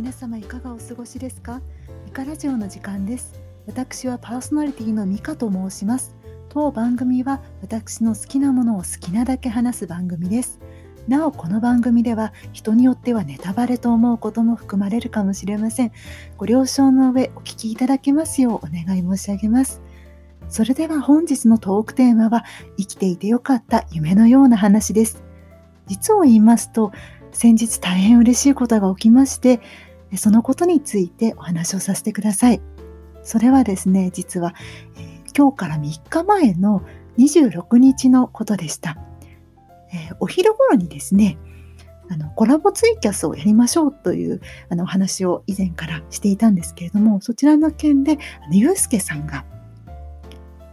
皆様いかがお過ごしですか？ミカラジオの時間です。私はパーソナリティのミカと申します。当番組は私の好きなものを好きなだけ話す番組です。なおこの番組では人によってはネタバレと思うことも含まれるかもしれません。ご了承の上お聞きいただけますようお願い申し上げます。それでは本日のトークテーマは生きていてよかった夢のような話です。実を言いますと先日大変嬉しいことが起きましてそのことについてお話をさせてください。それはですね実は、えー、今日から3日前の26日のことでした、えー、お昼頃にですねあのコラボツイキャスをやりましょうというあのお話を以前からしていたんですけれどもそちらの件であのゆうすけさんが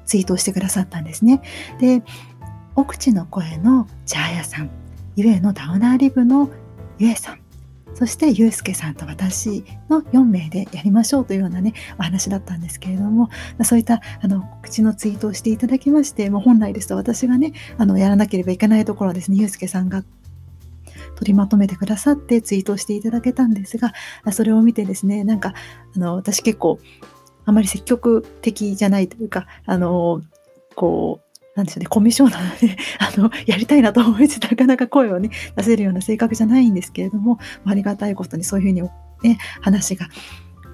ツイートをしてくださったんですね。で奥地の声の茶屋さんゆえのダウナーリブのゆえさんそしてゆうすけさんと私の4名でやりましょうというようなねお話だったんですけれどもそういったあの口のツイートをしていただきましてもう本来ですと私がねあのやらなければいけないところですねゆうすけさんが取りまとめてくださってツイートしていただけたんですがそれを見てですねなんかあの私結構あまり積極的じゃないというかあのこうなんでしょうね、コミュ障なので、あの、やりたいなと思いつつ、なかなか声をね、出せるような性格じゃないんですけれども、ありがたいことにそういうふうにね、話が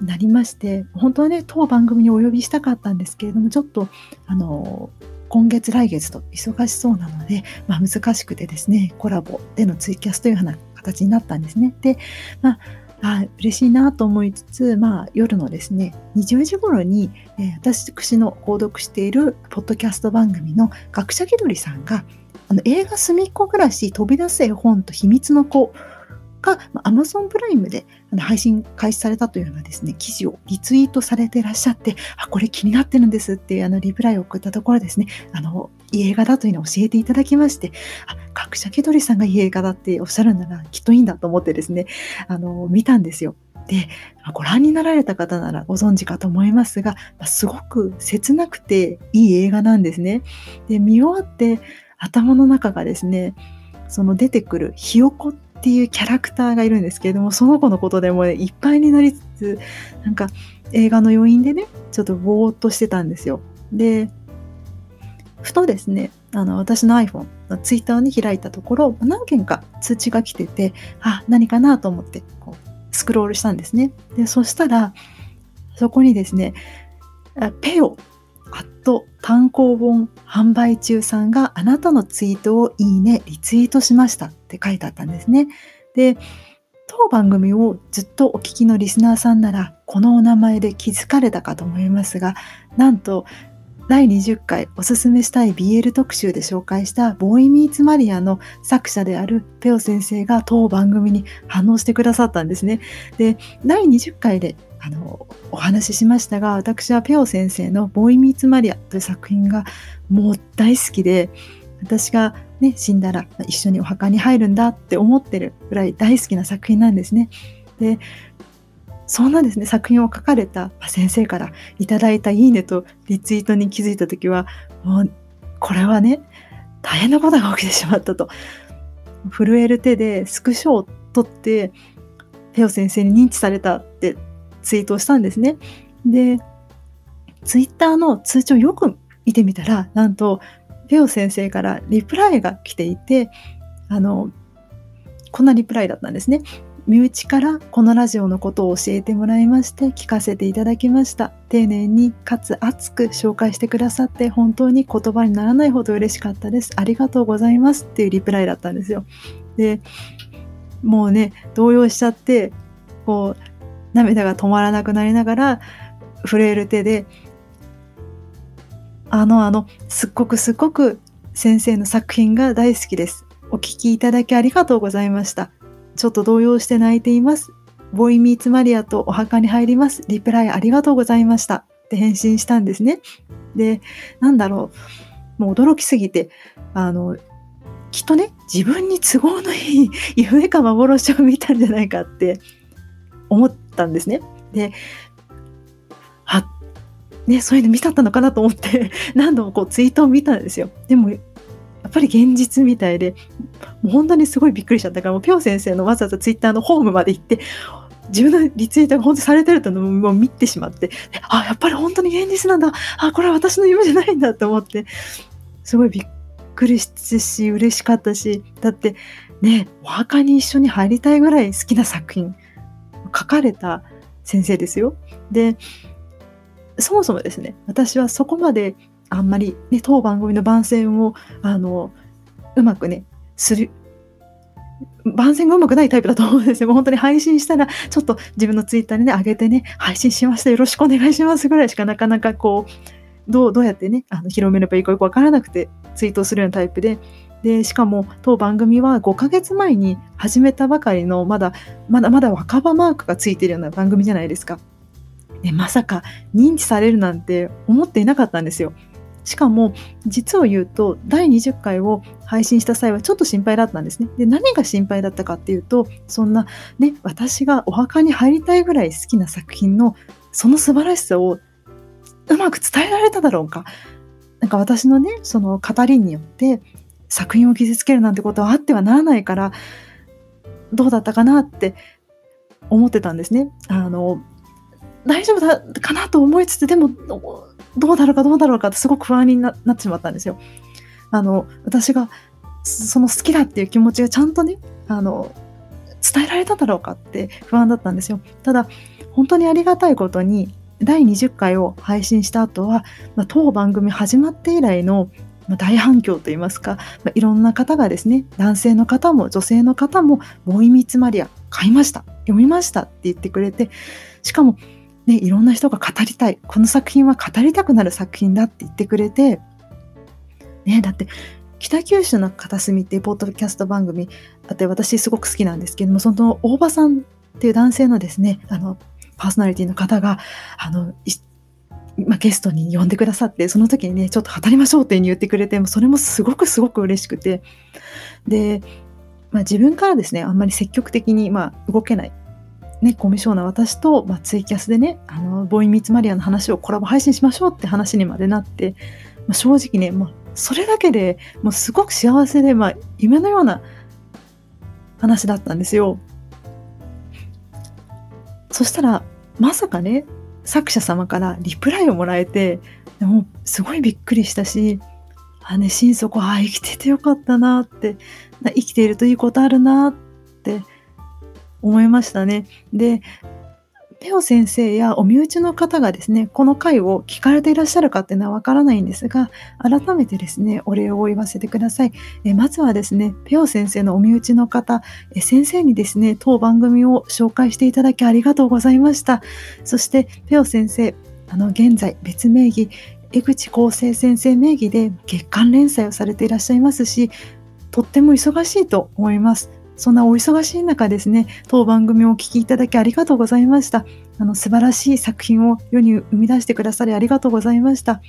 なりまして、本当はね、当番組にお呼びしたかったんですけれども、ちょっと、あの、今月来月と忙しそうなので、まあ、難しくてですね、コラボでのツイキャスというような形になったんですね。で、まあ、あ嬉しいなと思いつつ、まあ、夜のですね20時頃に、えー、私の購読しているポッドキャスト番組の学者気取りさんがあの映画「すみっこ暮らし飛び出す絵本と秘密の子」が Amazon プライムで配信開始されたというようなですね、記事をリツイートされてらっしゃって、あ、これ気になってるんですっていうあのリプライを送ったところですね、あの、いい映画だというのを教えていただきまして、あ、各社気取りさんがいい映画だっておっしゃるならきっといいんだと思ってですね、あの、見たんですよ。で、ご覧になられた方ならご存知かと思いますが、すごく切なくていい映画なんですね。で、見終わって頭の中がですね、その出てくるひよこっていうキャラクターがいるんですけれどもその子のことでも、ね、いっぱいになりつつなんか映画の余韻でねちょっとぼーっとしてたんですよ。でふとですねあの私の iPhone の Twitter を、ね、開いたところ何件か通知が来ててあ何かなと思ってこうスクロールしたんですね。でそしたらそこにですねペオアット単行本販売中さんがあなたのツイートをいいね、リツイートしましたって書いてあったんですね。で、当番組をずっとお聞きのリスナーさんなら、このお名前で気づかれたかと思いますが、なんと、第20回おすすめしたい BL 特集で紹介したボーイミーツマリアの作者であるペオ先生が当番組に反応してくださったんですね。で、第20回であのお話ししましたが私はペオ先生の「ボーイ・ミーツ・マリア」という作品がもう大好きで私が、ね、死んだら一緒にお墓に入るんだって思ってるぐらい大好きな作品なんですね。でそんなですね作品を書かれた先生からいただいた「いいね」とリツイートに気づいた時はもうこれはね大変なことが起きてしまったと震える手でスクショを取ってペオ先生に認知されたってツイートをしたんですね。で、ツイッターの通知をよく見てみたら、なんと、ペオ先生からリプライが来ていて、あの、こんなリプライだったんですね。身内からこのラジオのことを教えてもらいまして聞かせていただきました丁寧にかつ熱く紹介してくださって本当に言葉にならないほど嬉しかったですありがとうございますっていうリプライだったんですよでもうね動揺しちゃってこう涙が止まらなくなりながら震える手であのあのすっごくすっごく先生の作品が大好きです。お聞きいただきありがとうございました。ちょっと動揺して泣いています。ボイミーツマリアとお墓に入ります。リプライありがとうございました。って返信したんですね。で、なんだろう。もう驚きすぎて、あの、きっとね、自分に都合のいい 夢か幻を見たんじゃないかって思ったんですね。で、あ、ね、そういうの見たったのかなと思って 何度もこうツイートを見たんですよ。でもやっぱり現実みたいで、もう本当にすごいびっくりしちゃったから、もうピョ先生のわざわざツイッターのホームまで行って、自分のリツイートが本当にされてるというのも見てしまってあやっぱり本当に現実なんだあこれは私の夢じゃないんだと思ってすごいびっくりしたし嬉しかったしだってねお墓に一緒に入りたいぐらい好きな作品書かれた先生ですよ。でそもそもですね私はそこまであんまり、ね、当番組の番宣をあのうまくねする番宣がうまくないタイプだと思うんですよ。もう本当に配信したら、ちょっと自分のツイッターにね、上げてね、配信しました。よろしくお願いしますぐらいしかなかなかこう、どうどうやってね、あの広めればいいかよくわからなくてツイートするようなタイプで、で、しかも当番組は5ヶ月前に始めたばかりの、まだ、まだまだ若葉マークがついてるような番組じゃないですか。で、まさか認知されるなんて思っていなかったんですよ。しかも実を言うと第20回を配信した際はちょっと心配だったんですね。で何が心配だったかっていうとそんなね私がお墓に入りたいぐらい好きな作品のその素晴らしさをうまく伝えられただろうか。なんか私のねその語りによって作品を傷つけるなんてことはあってはならないからどうだったかなって思ってたんですね。あの大丈夫だかなと思いつつでもどうだろうかどうだろうかってすごく不安になってしまったんですよ。あの私がその好きだっていう気持ちがちゃんとねあの伝えられただろうかって不安だったんですよ。ただ本当にありがたいことに第20回を配信した後は、まあ、当番組始まって以来のまあ大反響といいますか、まあ、いろんな方がですね男性の方も女性の方も「ボーイミーツマリア買いました読みました」って言ってくれてしかもね、いろんな人が語りたいこの作品は語りたくなる作品だって言ってくれて、ね、だって北九州の片隅っていうポッドキャスト番組あって私すごく好きなんですけどもその大場さんっていう男性のですねあのパーソナリティの方があのまあ、ゲストに呼んでくださってその時にねちょっと語りましょうって言ってくれてそれもすごくすごく嬉しくてで、まあ、自分からですねあんまり積極的に、まあ、動けないね、コミュ障な私と、まあ、ツイキャスでね、あの、ボーイミーツマリアの話をコラボ配信しましょうって話にまでなって、まあ、正直ね、もうそれだけでもうすごく幸せで、まあ、夢のような話だったんですよ。そしたら、まさかね、作者様からリプライをもらえて、でもすごいびっくりしたし、あね、心底、あ、生きててよかったなって、生きているといいことあるなって思いましたね。でペオ先生やお身内の方がですねこの回を聞かれていらっしゃるかっていうのはわからないんですが改めてですねお礼を言わせてください。えまずはですねペオ先生のお身内の方え先生にですね当番組を紹介していただきありがとうございました。そしてペオ先生あの現在別名義江口厚生先生名義で月刊連載をされていらっしゃいますしとっても忙しいと思います。そんなお忙しい中ですね、当番組をお聞きいただきありがとうございました。あの素晴らしい作品を世に生み出してくださりありがとうございました。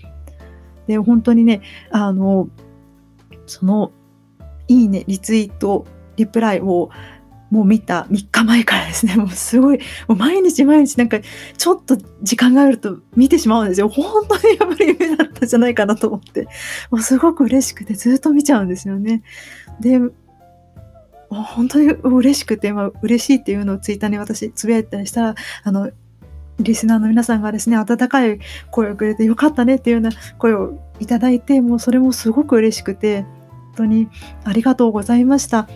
で、本当にね、あの、その、いいね、リツイート、リプライをもう見た3日前からですね、もうすごい、もう毎日毎日なんかちょっと時間があると見てしまうんですよ。本当にやっぱり夢だったんじゃないかなと思って、もうすごく嬉しくてずっと見ちゃうんですよね。で、本当に嬉しくて、まあ、嬉しいっていうのをツイッターに私つぶやいたりしたらあのリスナーの皆さんがですね温かい声をくれてよかったねっていうような声をいただいてもうそれもすごく嬉しくて本当にありがとうございました。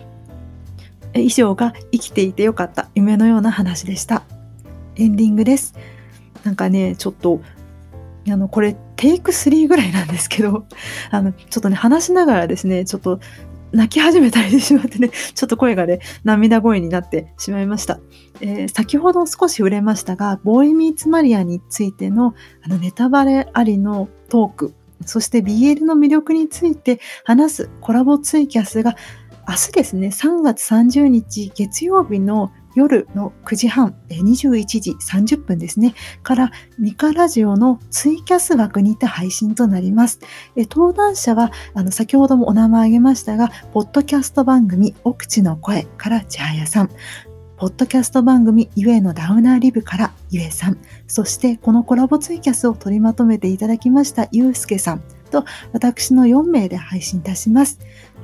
以上が生きていてよかった夢のような話でした。エンディングです。なんかねちょっとあのこれテイク3ぐらいなんですけどあのちょっとね話しながらですねちょっと泣き始めたりしてしまってね、ちょっと声がね、涙声になってしまいました。えー、先ほど少し触れましたが、ボーイミーツマリアについてのあのネタバレありのトーク、そして BL の魅力について話すコラボツイキャスが明日ですね、3月30日月曜日の夜の9時半、21時30分ですね、からミカラジオのツイキャス枠にて配信となります。登壇者は、先ほどもお名前挙げましたが、ポッドキャスト番組、奥地の声から千早さん、ポッドキャスト番組、ゆえのダウナーリブからゆえさん、そしてこのコラボツイキャスを取りまとめていただきましたゆうすけさん。と、私の4名で配信いたします。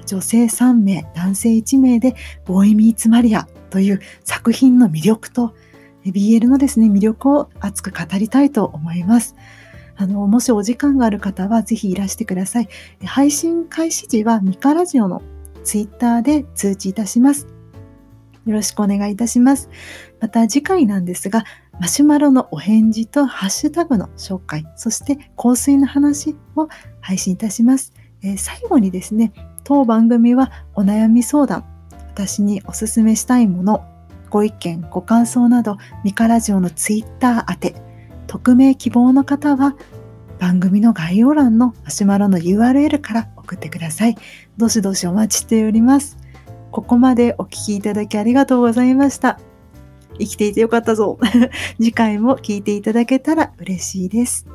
女性3名、男性1名で、ボーイミーツマリアという作品の魅力と BL のですね魅力を熱く語りたいと思います。あのもしお時間がある方はぜひいらしてください。配信開始時はミカラジオのツイッターで通知いたします。よろしくお願いいたします。また次回なんですが、マシュマロのお返事とハッシュタグの紹介、そして香水の話を配信いたします。えー、最後にですね、当番組はお悩み相談、私におすすめしたいもの、ご意見、ご感想など、ミカラジオのツイッター宛て、匿名希望の方は番組の概要欄のマシュマロの URL から送ってください。どしどしお待ちしております。ここまでお聴きいただきありがとうございました。生きていてよかったぞ。次回も聞いていただけたら嬉しいです。